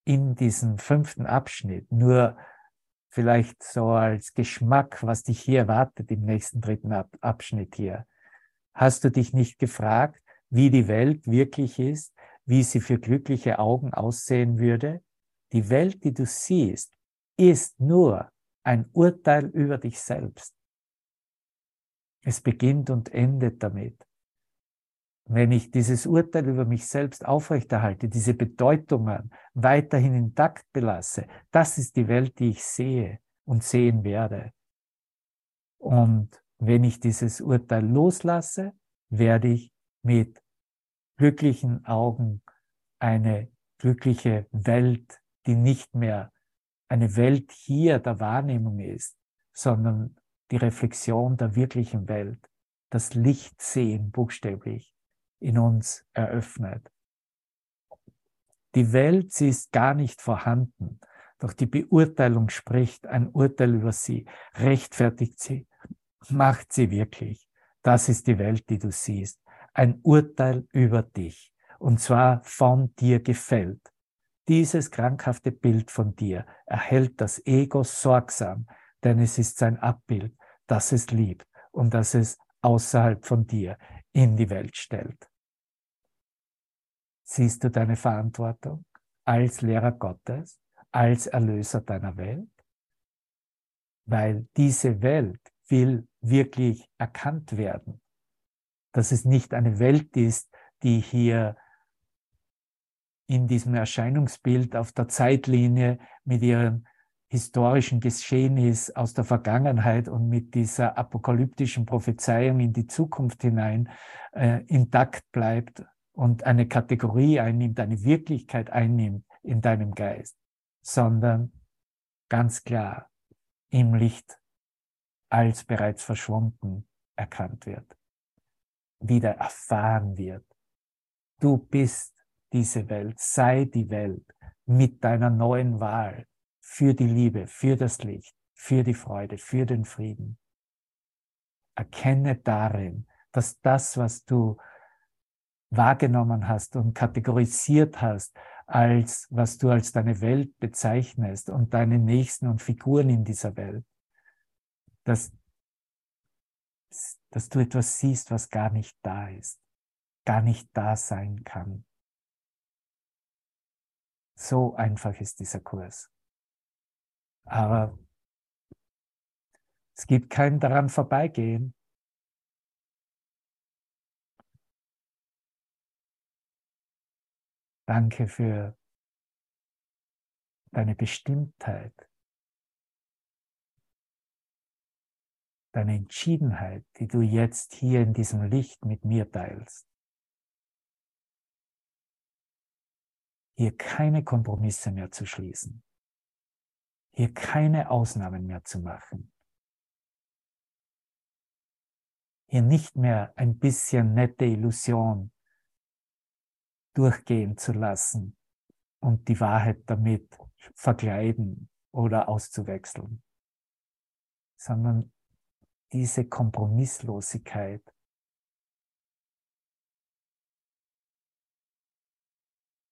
in diesem fünften Abschnitt, nur vielleicht so als Geschmack, was dich hier erwartet im nächsten dritten Abschnitt hier, Hast du dich nicht gefragt, wie die Welt wirklich ist, wie sie für glückliche Augen aussehen würde? Die Welt, die du siehst, ist nur ein Urteil über dich selbst. Es beginnt und endet damit. Wenn ich dieses Urteil über mich selbst aufrechterhalte, diese Bedeutungen weiterhin intakt belasse, das ist die Welt, die ich sehe und sehen werde. Und wenn ich dieses Urteil loslasse, werde ich mit glücklichen Augen eine glückliche Welt, die nicht mehr eine Welt hier der Wahrnehmung ist, sondern die Reflexion der wirklichen Welt, das Licht sehen buchstäblich in uns eröffnet. Die Welt, sie ist gar nicht vorhanden, doch die Beurteilung spricht ein Urteil über sie, rechtfertigt sie, macht sie wirklich. Das ist die Welt, die du siehst. Ein Urteil über dich. Und zwar von dir gefällt. Dieses krankhafte Bild von dir erhält das Ego sorgsam, denn es ist sein Abbild, das es liebt und das es außerhalb von dir in die Welt stellt. Siehst du deine Verantwortung als Lehrer Gottes, als Erlöser deiner Welt? Weil diese Welt will wirklich erkannt werden, dass es nicht eine Welt ist, die hier in diesem Erscheinungsbild auf der Zeitlinie mit ihren historischen Geschehnis aus der Vergangenheit und mit dieser apokalyptischen Prophezeiung in die Zukunft hinein äh, intakt bleibt und eine Kategorie einnimmt, eine Wirklichkeit einnimmt in deinem Geist, sondern ganz klar im Licht als bereits verschwunden erkannt wird, wieder erfahren wird. Du bist diese Welt, sei die Welt mit deiner neuen Wahl für die Liebe, für das Licht, für die Freude, für den Frieden. Erkenne darin, dass das, was du wahrgenommen hast und kategorisiert hast, als was du als deine Welt bezeichnest und deine Nächsten und Figuren in dieser Welt, dass, dass du etwas siehst, was gar nicht da ist, gar nicht da sein kann. So einfach ist dieser Kurs. Aber es gibt kein daran vorbeigehen. Danke für deine Bestimmtheit, deine Entschiedenheit, die du jetzt hier in diesem Licht mit mir teilst. Hier keine Kompromisse mehr zu schließen, hier keine Ausnahmen mehr zu machen, hier nicht mehr ein bisschen nette Illusion durchgehen zu lassen und die Wahrheit damit verkleiden oder auszuwechseln, sondern diese Kompromisslosigkeit.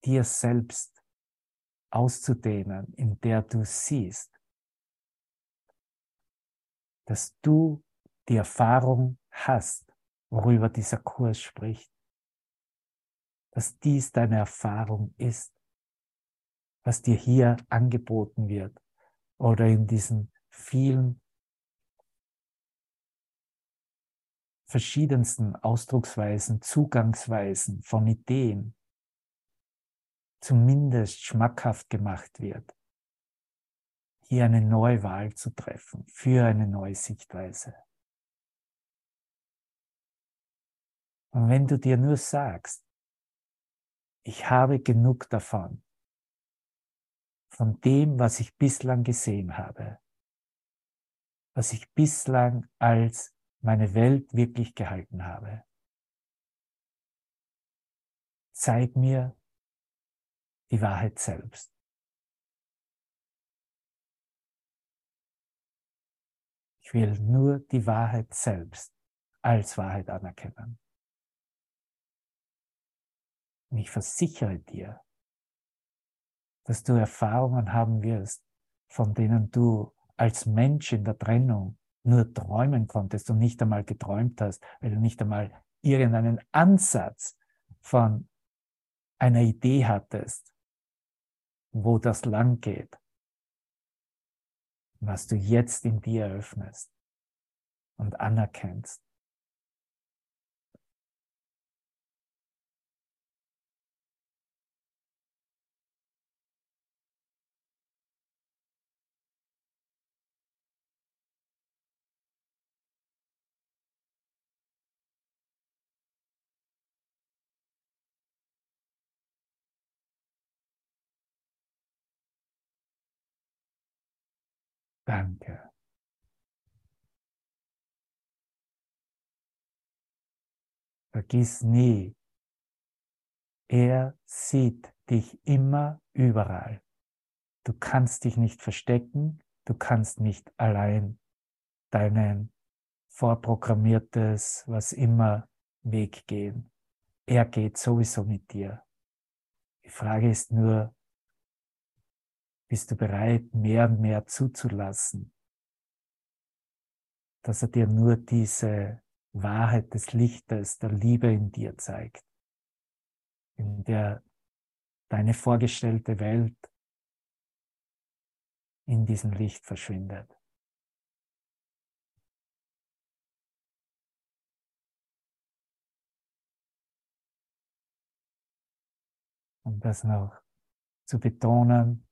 Dir selbst auszudehnen, in der du siehst, dass du die Erfahrung hast, worüber dieser Kurs spricht dass dies deine Erfahrung ist, was dir hier angeboten wird oder in diesen vielen verschiedensten Ausdrucksweisen, Zugangsweisen von Ideen zumindest schmackhaft gemacht wird, hier eine neue Wahl zu treffen für eine neue Sichtweise. Und wenn du dir nur sagst, ich habe genug davon, von dem, was ich bislang gesehen habe, was ich bislang als meine Welt wirklich gehalten habe. Zeig mir die Wahrheit selbst. Ich will nur die Wahrheit selbst als Wahrheit anerkennen. Und ich versichere dir, dass du Erfahrungen haben wirst, von denen du als Mensch in der Trennung nur träumen konntest und nicht einmal geträumt hast, weil du nicht einmal irgendeinen Ansatz von einer Idee hattest, wo das lang geht, was du jetzt in dir öffnest und anerkennst. Danke. Vergiss nie, er sieht dich immer überall. Du kannst dich nicht verstecken, du kannst nicht allein deinen vorprogrammiertes, was immer Weg gehen. Er geht sowieso mit dir. Die Frage ist nur, bist du bereit, mehr und mehr zuzulassen, dass er dir nur diese Wahrheit des Lichtes, der Liebe in dir zeigt, in der deine vorgestellte Welt in diesem Licht verschwindet. Um das noch zu betonen,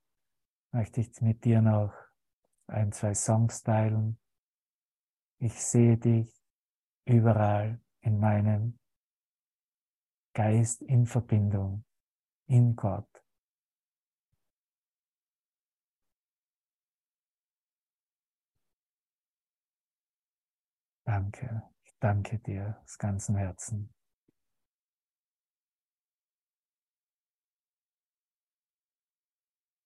möchte ich mit dir noch ein, zwei Songs teilen. Ich sehe dich überall in meinem Geist in Verbindung, in Gott. Danke, ich danke dir aus ganzem Herzen.